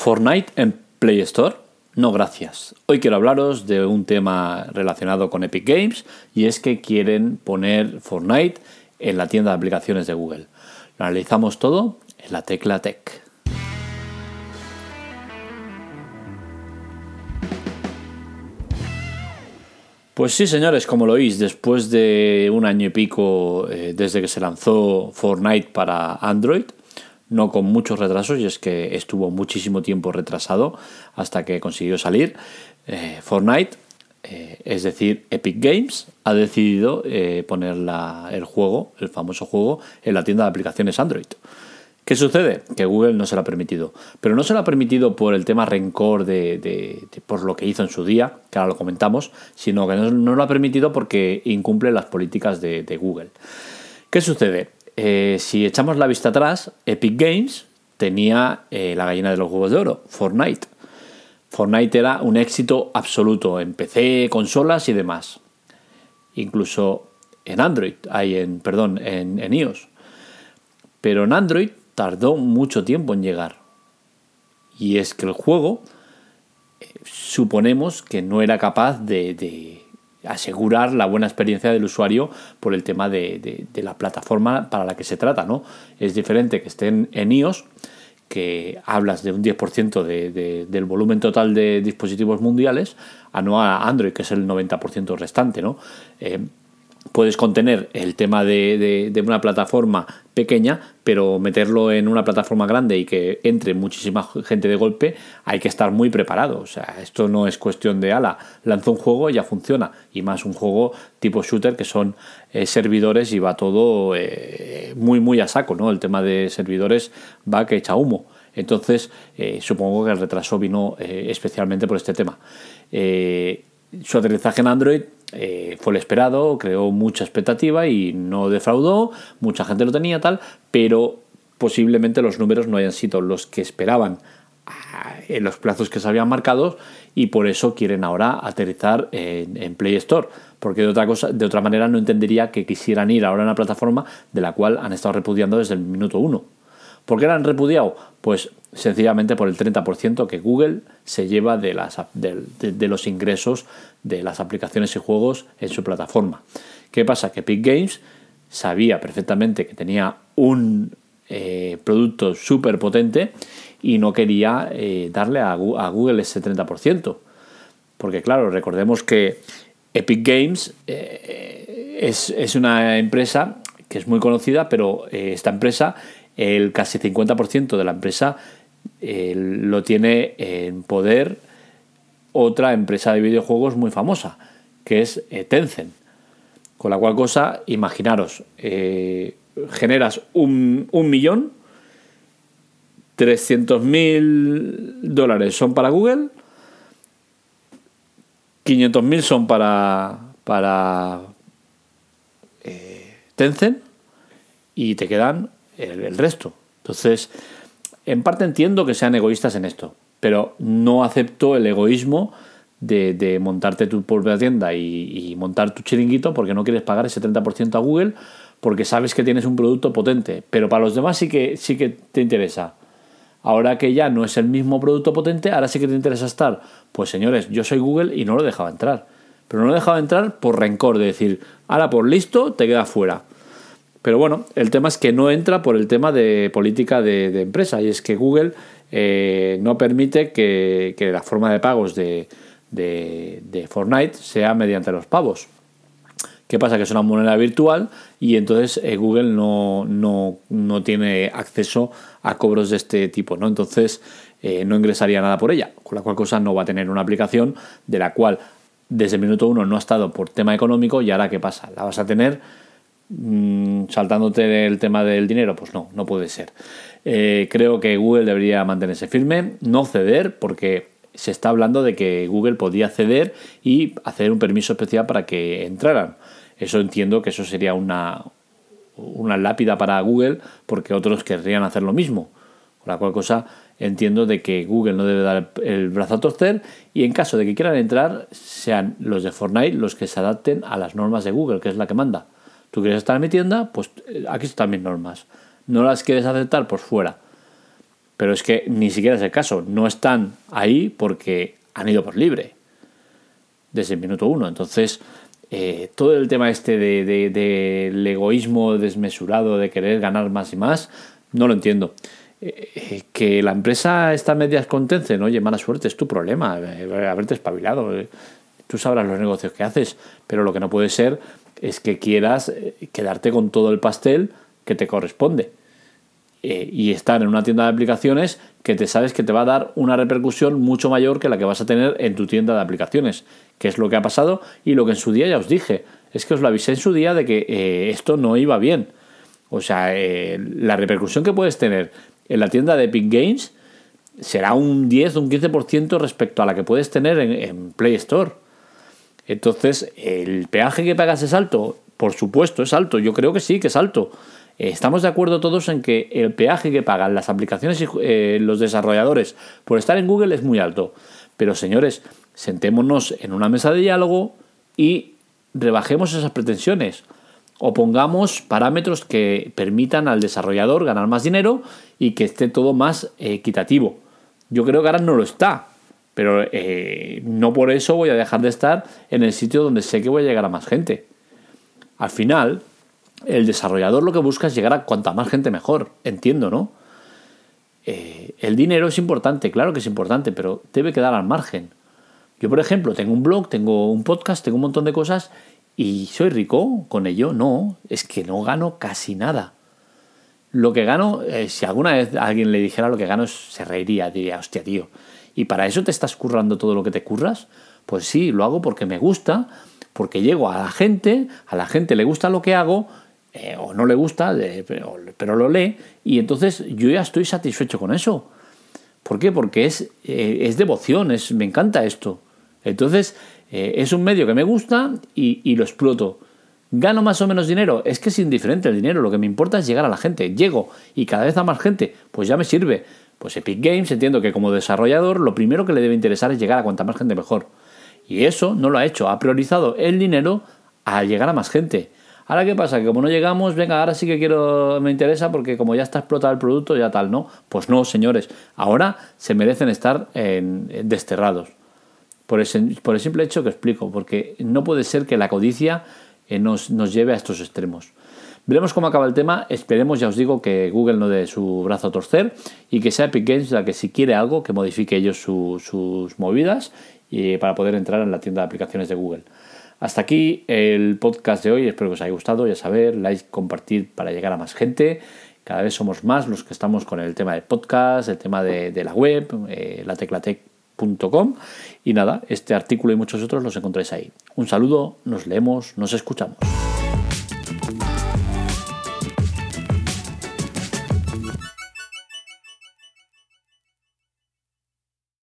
Fortnite en Play Store. No, gracias. Hoy quiero hablaros de un tema relacionado con Epic Games y es que quieren poner Fortnite en la tienda de aplicaciones de Google. Lo analizamos todo en la tecla Tech. Pues sí, señores, como lo oís, después de un año y pico eh, desde que se lanzó Fortnite para Android, no con muchos retrasos, y es que estuvo muchísimo tiempo retrasado hasta que consiguió salir. Eh, Fortnite, eh, es decir, Epic Games, ha decidido eh, poner el juego, el famoso juego, en la tienda de aplicaciones Android. ¿Qué sucede? Que Google no se lo ha permitido. Pero no se lo ha permitido por el tema rencor de, por lo que hizo en su día, que ahora lo comentamos, sino que no, lo ha permitido porque incumple las políticas de Google. ¿Qué sucede? Eh, si echamos la vista atrás, Epic Games tenía eh, la gallina de los huevos de oro, Fortnite. Fortnite era un éxito absoluto en PC, consolas y demás. Incluso en Android, hay en, perdón, en, iOS. Pero en Android tardó mucho tiempo en llegar. Y es que el juego eh, suponemos que no era capaz de, asegurar la buena experiencia del usuario por el tema de, la plataforma para la que se trata. ¿no? Es diferente que estén en iOS, que hablas de un 10% del volumen total de dispositivos mundiales, a no a Android, que es el 90% restante. ¿no? Eh, puedes contener el tema de, una plataforma pequeña, pero meterlo en una plataforma grande y que entre muchísima gente de golpe, hay que estar muy preparado. O sea, esto no es cuestión de ala, lanzo un juego y ya funciona. Y más un juego tipo shooter que son eh, servidores y va todo eh, muy, muy a saco, ¿no? El tema de servidores va que echa humo. Entonces, eh, supongo que el retraso vino especialmente por este tema. su aterrizaje en Android eh, fue el esperado, creó mucha expectativa y no defraudó, mucha gente lo tenía tal, pero posiblemente los números no hayan sido los que esperaban ah, en los plazos que se habían marcado y por eso quieren ahora aterrizar en, Play Store porque de otra cosa de otra manera no entendería que quisieran ir ahora a una plataforma de la cual han estado repudiando desde el minuto uno ¿Por qué la han repudiado? Pues sencillamente por el 30% que Google se lleva de, las, de, los ingresos de las aplicaciones y juegos en su plataforma. ¿Qué pasa? Que Epic Games sabía perfectamente que tenía un eh, producto súper potente y no quería eh, darle a, Google ese 30%. Porque claro, recordemos que Epic Games eh, es, es, una empresa que es muy conocida, pero esta empresa el casi 50% de la empresa eh, lo tiene en poder otra empresa de videojuegos muy famosa, que es eh, Tencent. Con la cual cosa, imaginaros, eh, generas un, un millón, 300 mil dólares son para Google, 500 mil son para, para Tencent y te quedan el, resto. Entonces, en parte entiendo que sean egoístas en esto, pero no acepto el egoísmo de, montarte tu propia tienda y, montar tu chiringuito porque no quieres pagar ese 30% a Google porque sabes que tienes un producto potente, pero para los demás sí que, sí que te interesa. Ahora que ya no es el mismo producto potente, ahora sí que te interesa estar. Pues señores, yo soy Google y no lo dejaba entrar. Pero no lo dejaba entrar por rencor, de decir, ahora por listo te quedas fuera. Pero bueno, el tema es que no entra por el tema de política de, empresa y es que Google eh, no permite que, la forma de pagos de, Fortnite sea mediante los pavos. ¿Qué pasa? Que es una moneda virtual y entonces eh, Google no, no, tiene acceso a cobros de este tipo, ¿no? Entonces eh, no ingresaría nada por ella, con la cual cosa no va a tener una aplicación de la cual desde el minuto uno no ha estado por tema económico y ahora ¿qué pasa? La vas a tener Mm, saltándote el tema del dinero, pues no, no puede ser. Eh, creo que Google debería mantenerse firme, no ceder, porque se está hablando de que Google podía ceder y hacer un permiso especial para que entraran. Eso entiendo que eso sería una, una lápida para Google, porque otros querrían hacer lo mismo. Con la cual cosa entiendo de que Google no debe dar el brazo a torcer y en caso de que quieran entrar, sean los de Fortnite los que se adapten a las normas de Google, que es la que manda. Tú quieres estar en mi tienda, pues eh, aquí están mis normas. No las quieres aceptar, pues fuera. Pero es que ni siquiera es el caso. No están ahí porque han ido por libre. Desde el minuto uno. Entonces, eh, todo el tema este del de, egoísmo desmesurado, de querer ganar más y más, no lo entiendo. Eh, que la empresa está medias contencen, oye, mala suerte, es tu problema, haberte espabilado. Tú sabrás los negocios que haces, pero lo que no puede ser es que quieras quedarte con todo el pastel que te corresponde. y estar en una tienda de aplicaciones que te sabes que te va a dar una repercusión mucho mayor que la que vas a tener en tu tienda de aplicaciones que es lo que ha pasado y lo que en su día ya os dije. Es que os lo avisé en su día de que eh, esto no iba bien. O sea, eh, la repercusión que puedes tener en la tienda de Epic Games será un 10 o un 15% respecto a la que puedes tener en, Play Store. Entonces, ¿el peaje que pagas es alto? Por supuesto, es alto. Yo creo que sí, que es alto. Eh, estamos de acuerdo todos en que el peaje que pagan las aplicaciones y los desarrolladores por estar en Google es muy alto. Pero señores, sentémonos en una mesa de diálogo y rebajemos esas pretensiones o pongamos parámetros que permitan al desarrollador ganar más dinero y que esté todo más equitativo. Yo creo que ahora no lo está, pero eh, no por eso voy a dejar de estar en el sitio donde sé que voy a llegar a más gente. Al final, el desarrollador lo que busca es llegar a cuanta más gente mejor, entiendo, ¿no? Eh, el dinero es importante, claro que es importante, pero debe quedar al margen. Yo, por ejemplo, tengo un blog, tengo un podcast, tengo un montón de cosas y soy rico con ello. No, es que no gano casi nada. Lo que gano, eh, si alguna vez alguien le dijera lo que gano, se reiría, diría, hostia, tío. ¿Y para eso te estás currando todo lo que te curras? Pues sí, lo hago porque me gusta, porque llego a la gente, a la gente le gusta lo que hago, eh, o no le gusta, pero, lo lee, y entonces yo ya estoy satisfecho con eso. ¿Por qué? Porque es, eh, es devoción, es, me encanta esto. Entonces, eh, es un medio que me gusta y, lo exploto. ¿Gano más o menos dinero? Es que es indiferente el dinero, lo que me importa es llegar a la gente. Llego y cada vez a más gente, pues ya me sirve. Pues Epic Games entiendo que como desarrollador lo primero que le debe interesar es llegar a cuanta más gente mejor. Y eso no lo ha hecho, ha priorizado el dinero a llegar a más gente. Ahora, ¿qué pasa? Que como no llegamos, venga, ahora sí que quiero, me interesa porque como ya está explotado el producto, ya tal, ¿no? Pues no, señores, ahora se merecen estar desterrados. Por el, por el simple hecho que explico, porque no puede ser que la codicia eh, nos, nos lleve a estos extremos. Veremos cómo acaba el tema. Esperemos, ya os digo, que Google no dé su brazo a torcer y que sea Epic Games la que si quiere algo, que modifique ellos sus movidas y, para poder entrar en la tienda de aplicaciones de Google. Hasta aquí el podcast de hoy. Espero que os haya gustado. Ya saber, like, compartir para llegar a más gente. Cada vez somos más los que estamos con el tema del podcast, el tema de, la web, eh, la teclatec y nada, este artículo y muchos otros los encontráis ahí. Un saludo, nos leemos, nos escuchamos.